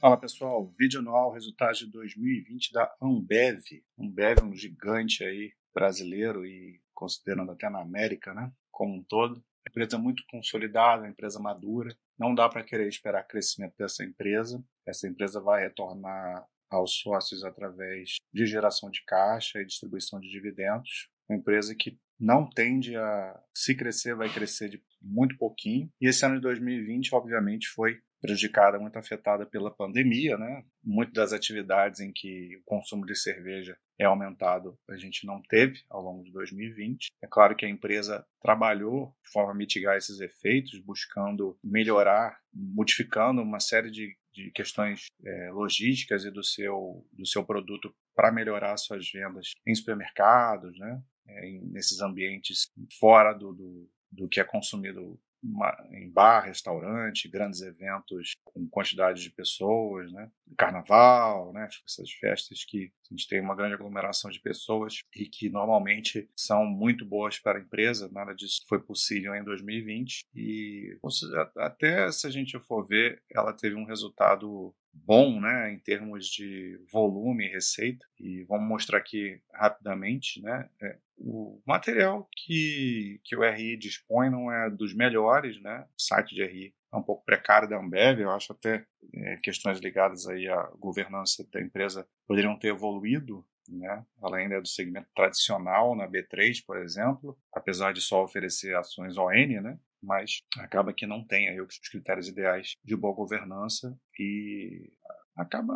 Fala pessoal, vídeo anual, resultados de 2020 da Ambev. Ambev é um gigante aí brasileiro e considerando até na América, né, como um todo. Empresa muito consolidada, empresa madura. Não dá para querer esperar crescimento dessa empresa. Essa empresa vai retornar aos sócios através de geração de caixa e distribuição de dividendos. Uma empresa que não tende a se crescer, vai crescer de muito pouquinho. E esse ano de 2020, obviamente, foi prejudicada, muito afetada pela pandemia, né? Muitas das atividades em que o consumo de cerveja é aumentado, a gente não teve ao longo de 2020. É claro que a empresa trabalhou de forma a mitigar esses efeitos, buscando melhorar, modificando uma série de, de questões é, logísticas e do seu, do seu produto para melhorar suas vendas em supermercados, né? É, nesses ambientes fora do, do, do que é consumido uma, em bar, restaurante, grandes eventos com quantidade de pessoas, né? Carnaval, né? Essas festas que a gente tem uma grande aglomeração de pessoas e que normalmente são muito boas para a empresa. Nada disso foi possível em 2020 e até se a gente for ver, ela teve um resultado bom, né, em termos de volume e receita. E vamos mostrar aqui rapidamente, né, é, o material que, que o RI dispõe não é dos melhores, né, o site de RI é um pouco precário da Ambev, eu acho até é, questões ligadas aí à governança da empresa poderiam ter evoluído, né? Ela ainda é do segmento tradicional na B3, por exemplo, apesar de só oferecer ações ON, né? mas acaba que não tem aí os critérios ideais de boa governança e acaba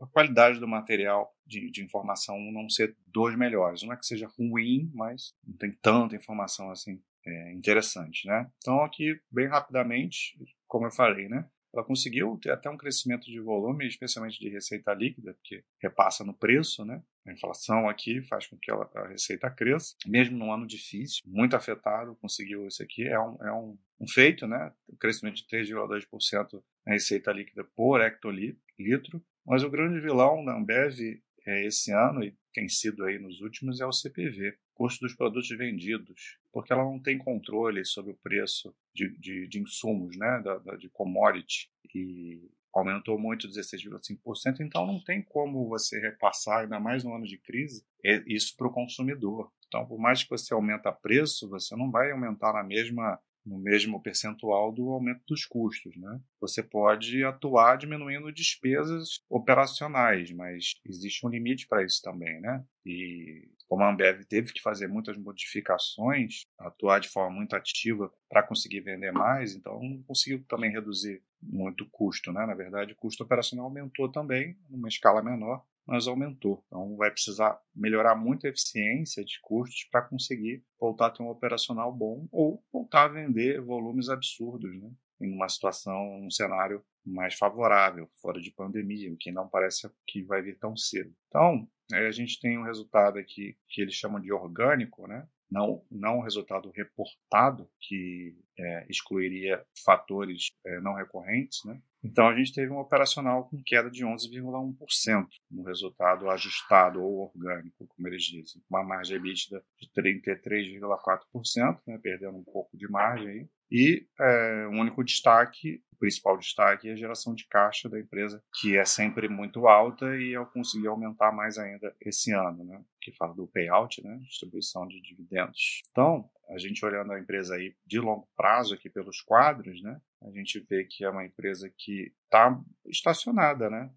a qualidade do material de, de, informação não ser dos melhores. Não é que seja ruim, mas não tem tanta informação assim é, interessante, né? Então aqui bem rapidamente, como eu falei, né? Ela conseguiu ter até um crescimento de volume, especialmente de receita líquida, porque repassa no preço, né? A inflação aqui faz com que ela, a receita cresça, mesmo num ano difícil, muito afetado, conseguiu isso aqui. É um, é um, um feito, né? Um crescimento de 3,2% na receita líquida por hectolitro. Mas o grande vilão da Ambev é, esse ano, e tem sido aí nos últimos, é o CPV, custo dos produtos vendidos, porque ela não tem controle sobre o preço de, de, de insumos, né, da, da, de commodity, e aumentou muito 16,5%, então não tem como você repassar, ainda mais no ano de crise, isso para o consumidor. Então, por mais que você aumente preço, você não vai aumentar na mesma no mesmo percentual do aumento dos custos. Né? Você pode atuar diminuindo despesas operacionais, mas existe um limite para isso também. Né? E como a Ambev teve que fazer muitas modificações, atuar de forma muito ativa para conseguir vender mais, então não conseguiu também reduzir muito o custo. Né? Na verdade, o custo operacional aumentou também, numa escala menor, mas aumentou. Então vai precisar melhorar muito a eficiência de custos para conseguir voltar a ter um operacional bom ou voltar a vender volumes absurdos, né? Em uma situação, um cenário mais favorável, fora de pandemia, o que não parece que vai vir tão cedo. Então, a gente tem um resultado aqui que eles chamam de orgânico, né? Não, não um resultado reportado, que é, excluiria fatores é, não recorrentes, né? Então a gente teve um operacional com queda de 11,1% no resultado ajustado ou orgânico, como eles dizem, uma margem EBITDA de 33,4%, né, perdendo um pouco de margem aí. E é, um único destaque, principal destaque é a geração de caixa da empresa, que é sempre muito alta e eu consegui aumentar mais ainda esse ano, né? Que fala do payout, né? Distribuição de dividendos. Então, a gente olhando a empresa aí de longo prazo aqui pelos quadros, né? A gente vê que é uma empresa que está estacionada, né?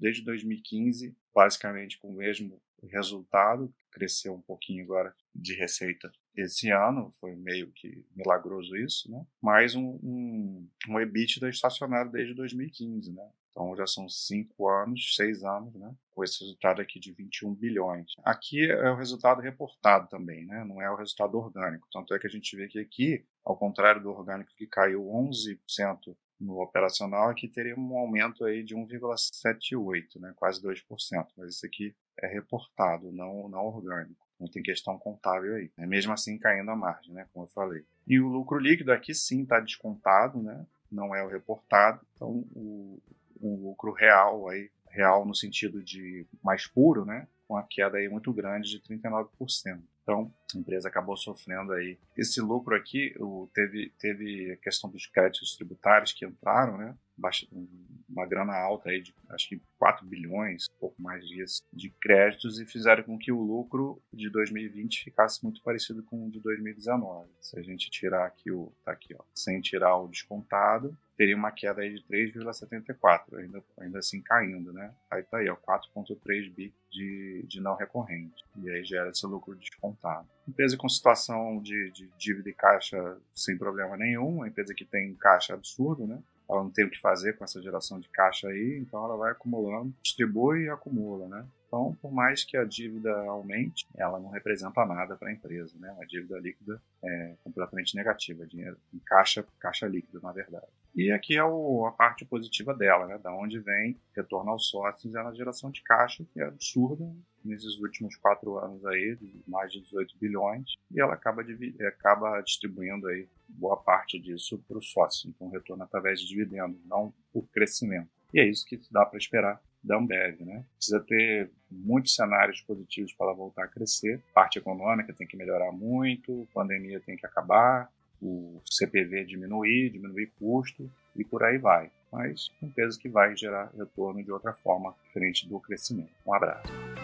Desde 2015, basicamente com o mesmo resultado, cresceu um pouquinho agora de receita esse ano, foi meio que milagroso isso, né? Mas um, um, um EBITDA estacionário desde 2015, né? Então já são cinco anos, seis anos, né? Com esse resultado aqui de 21 bilhões. Aqui é o resultado reportado também, né? Não é o resultado orgânico. Tanto é que a gente vê que aqui, ao contrário do orgânico que caiu 11% no operacional, aqui teria um aumento aí de 1,78, né? Quase 2%. Mas isso aqui é reportado, não, não orgânico. Não tem questão contábil aí. Né? Mesmo assim, caindo a margem, né? Como eu falei. E o lucro líquido aqui sim está descontado, né? Não é o reportado. Então, o, um lucro real aí, real no sentido de mais puro, né? Com a queda aí muito grande de 39%. Então, a empresa acabou sofrendo aí. Esse lucro aqui, o, teve, teve a questão dos créditos tributários que entraram, né? Baixa, uma grana alta aí de acho que 4 bilhões, pouco mais disso, de créditos e fizeram com que o lucro de 2020 ficasse muito parecido com o de 2019. Se a gente tirar aqui o tá aqui, ó, sem tirar o descontado, teria uma queda aí de 3,74, ainda, ainda assim caindo, né? Aí tá aí, ó, 4,3 bi de, de não recorrente. E aí gera esse lucro descontado. Empresa com situação de, de dívida e caixa sem problema nenhum, uma empresa que tem caixa absurdo, né? Ela não tem o que fazer com essa geração de caixa aí, então ela vai acumulando, distribui e acumula, né? Então, por mais que a dívida aumente, ela não representa nada para a empresa, né? A dívida líquida é completamente negativa, dinheiro em caixa, caixa líquida, na verdade. E aqui é o, a parte positiva dela, né? Da onde vem retorno aos sócios é a geração de caixa, que é absurda nesses últimos quatro anos aí, mais de 18 bilhões, e ela acaba, acaba distribuindo aí boa parte disso para o sócio. Então, retorno através de dividendos, não por crescimento. E é isso que dá para esperar da Ambev, né? Precisa ter muitos cenários positivos para ela voltar a crescer. Parte econômica tem que melhorar muito, pandemia tem que acabar, o CPV diminuir, diminuir custo e por aí vai. Mas empresa que vai gerar retorno de outra forma, diferente do crescimento. Um abraço.